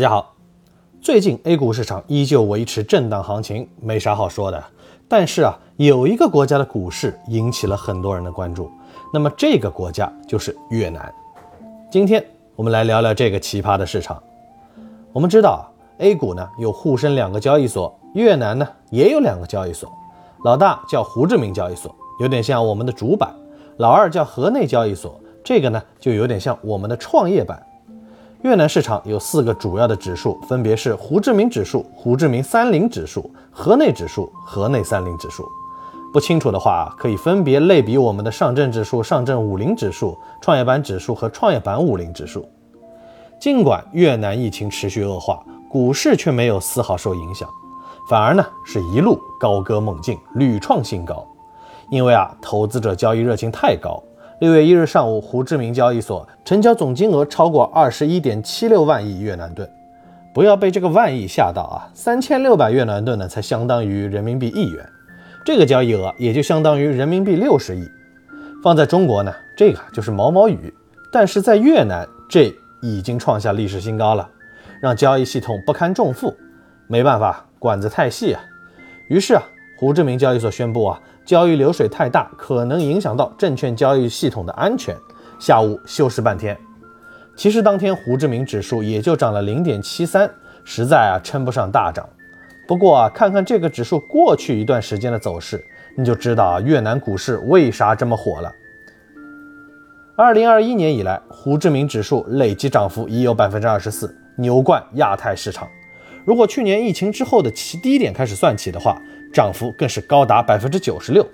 大家好，最近 A 股市场依旧维持震荡行情，没啥好说的。但是啊，有一个国家的股市引起了很多人的关注，那么这个国家就是越南。今天我们来聊聊这个奇葩的市场。我们知道啊，A 股呢有沪深两个交易所，越南呢也有两个交易所，老大叫胡志明交易所，有点像我们的主板；老二叫河内交易所，这个呢就有点像我们的创业板。越南市场有四个主要的指数，分别是胡志明指数、胡志明三零指数、河内指数、河内三零指数。不清楚的话，可以分别类比我们的上证指数、上证五零指数、创业板指数和创业板五零指数。尽管越南疫情持续恶化，股市却没有丝毫受影响，反而呢是一路高歌猛进，屡创新高。因为啊，投资者交易热情太高。六月一日上午，胡志明交易所成交总金额超过二十一点七六万亿越南盾。不要被这个万亿吓到啊！三千六百越南盾呢，才相当于人民币一元，这个交易额也就相当于人民币六十亿。放在中国呢，这个就是毛毛雨，但是在越南，这已经创下历史新高了，让交易系统不堪重负。没办法，管子太细啊。于是啊，胡志明交易所宣布啊。交易流水太大，可能影响到证券交易系统的安全。下午休市半天。其实当天胡志明指数也就涨了零点七三，实在啊称不上大涨。不过啊，看看这个指数过去一段时间的走势，你就知道啊越南股市为啥这么火了。二零二一年以来，胡志明指数累计涨幅已有百分之二十四，牛冠亚太市场。如果去年疫情之后的其低点开始算起的话，涨幅更是高达百分之九十六，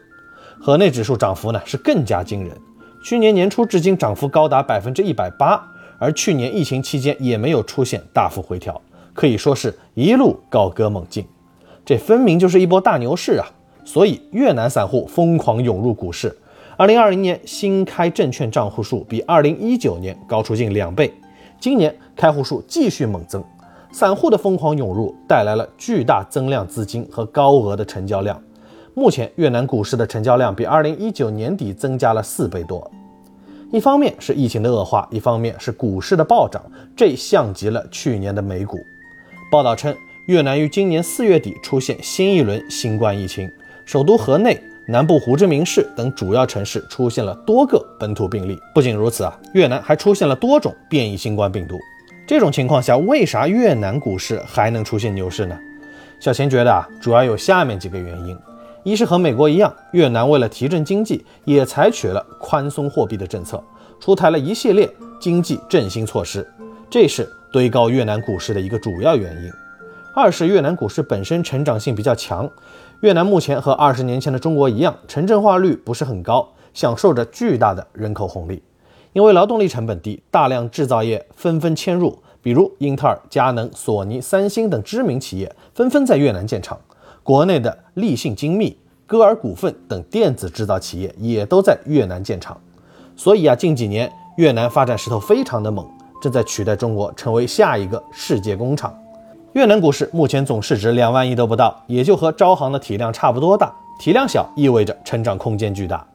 河内指数涨幅呢是更加惊人，去年年初至今涨幅高达百分之一百八，而去年疫情期间也没有出现大幅回调，可以说是一路高歌猛进，这分明就是一波大牛市啊！所以越南散户疯狂涌入股市，二零二零年新开证券账户数比二零一九年高出近两倍，今年开户数继续猛增。散户的疯狂涌入带来了巨大增量资金和高额的成交量。目前越南股市的成交量比2019年底增加了四倍多。一方面是疫情的恶化，一方面是股市的暴涨，这像极了去年的美股。报道称，越南于今年四月底出现新一轮新冠疫情，首都河内、南部胡志明市等主要城市出现了多个本土病例。不仅如此啊，越南还出现了多种变异新冠病毒。这种情况下，为啥越南股市还能出现牛市呢？小钱觉得啊，主要有下面几个原因：一是和美国一样，越南为了提振经济，也采取了宽松货币的政策，出台了一系列经济振兴措施，这是堆高越南股市的一个主要原因；二是越南股市本身成长性比较强，越南目前和二十年前的中国一样，城镇化率不是很高，享受着巨大的人口红利。因为劳动力成本低，大量制造业纷纷迁入，比如英特尔、佳能、索尼、三星等知名企业纷纷在越南建厂。国内的立信精密、歌尔股份等电子制造企业也都在越南建厂。所以啊，近几年越南发展势头非常的猛，正在取代中国成为下一个世界工厂。越南股市目前总市值两万亿都不到，也就和招行的体量差不多大。体量小意味着成长空间巨大。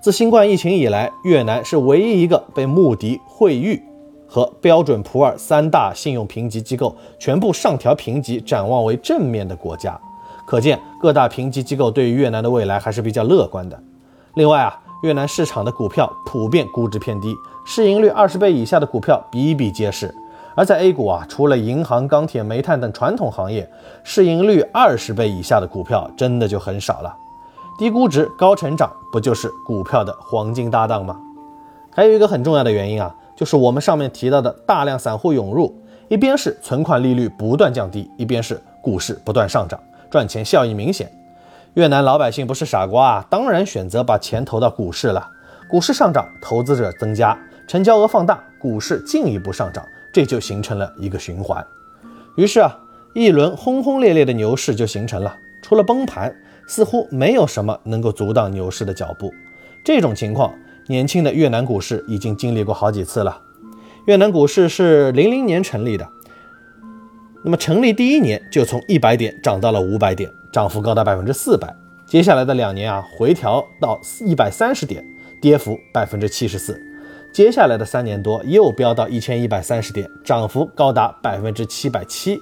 自新冠疫情以来，越南是唯一一个被穆迪、惠誉和标准普尔三大信用评级机构全部上调评级、展望为正面的国家。可见，各大评级机构对于越南的未来还是比较乐观的。另外啊，越南市场的股票普遍估值偏低，市盈率二十倍以下的股票比比皆是。而在 A 股啊，除了银行、钢铁、煤炭等传统行业，市盈率二十倍以下的股票真的就很少了。低估值、高成长，不就是股票的黄金搭档吗？还有一个很重要的原因啊，就是我们上面提到的大量散户涌入，一边是存款利率不断降低，一边是股市不断上涨，赚钱效益明显。越南老百姓不是傻瓜啊，当然选择把钱投到股市了。股市上涨，投资者增加，成交额放大，股市进一步上涨，这就形成了一个循环。于是啊，一轮轰轰烈烈的牛市就形成了。除了崩盘。似乎没有什么能够阻挡牛市的脚步。这种情况，年轻的越南股市已经经历过好几次了。越南股市是零零年成立的，那么成立第一年就从一百点涨到了五百点，涨幅高达百分之四百。接下来的两年啊，回调到一百三十点，跌幅百分之七十四。接下来的三年多又飙到一千一百三十点，涨幅高达百分之七百七。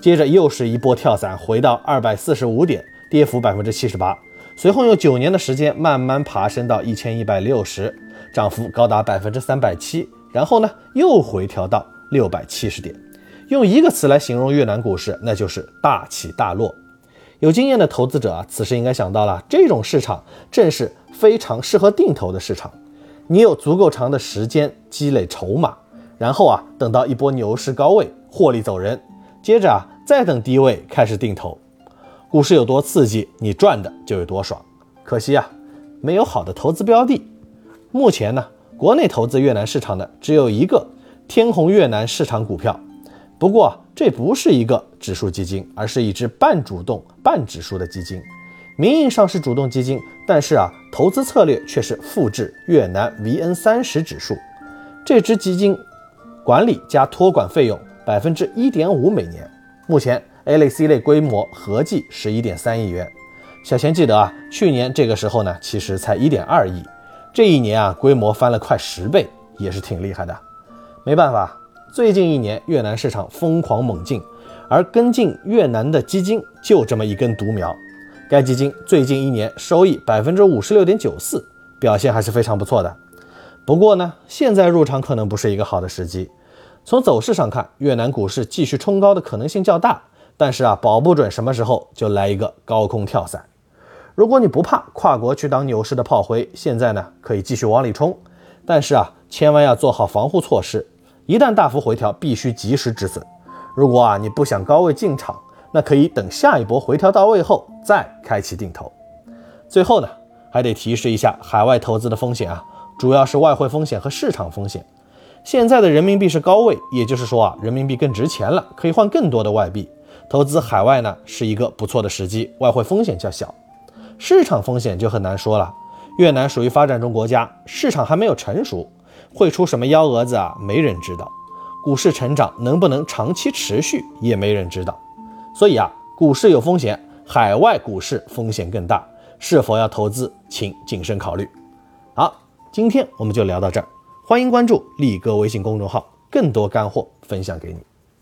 接着又是一波跳伞，回到二百四十五点，跌幅百分之七十八。随后用九年的时间慢慢爬升到一千一百六十，涨幅高达百分之三百七。然后呢，又回调到六百七十点。用一个词来形容越南股市，那就是大起大落。有经验的投资者啊，此时应该想到了，这种市场正是非常适合定投的市场。你有足够长的时间积累筹码，然后啊，等到一波牛市高位获利走人，接着啊，再等低位开始定投。股市有多刺激，你赚的就有多爽。可惜啊，没有好的投资标的。目前呢，国内投资越南市场的只有一个天弘越南市场股票。不过这不是一个指数基金，而是一只半主动半指数的基金。名义上是主动基金，但是啊，投资策略却是复制越南 VN 三十指数。这支基金管理加托管费用百分之一点五每年。目前 A 类 C 类规模合计十一点三亿元。小钱记得啊，去年这个时候呢，其实才一点二亿。这一年啊，规模翻了快十倍，也是挺厉害的。没办法，最近一年越南市场疯狂猛进，而跟进越南的基金就这么一根独苗。该基金最近一年收益百分之五十六点九四，表现还是非常不错的。不过呢，现在入场可能不是一个好的时机。从走势上看，越南股市继续冲高的可能性较大，但是啊，保不准什么时候就来一个高空跳伞。如果你不怕跨国去当牛市的炮灰，现在呢可以继续往里冲，但是啊，千万要做好防护措施，一旦大幅回调，必须及时止损。如果啊你不想高位进场，那可以等下一波回调到位后再开启定投。最后呢，还得提示一下海外投资的风险啊，主要是外汇风险和市场风险。现在的人民币是高位，也就是说啊，人民币更值钱了，可以换更多的外币。投资海外呢是一个不错的时机，外汇风险较小。市场风险就很难说了。越南属于发展中国家，市场还没有成熟，会出什么幺蛾子啊？没人知道。股市成长能不能长期持续，也没人知道。所以啊，股市有风险，海外股市风险更大，是否要投资，请谨慎考虑。好，今天我们就聊到这儿，欢迎关注力哥微信公众号，更多干货分享给你。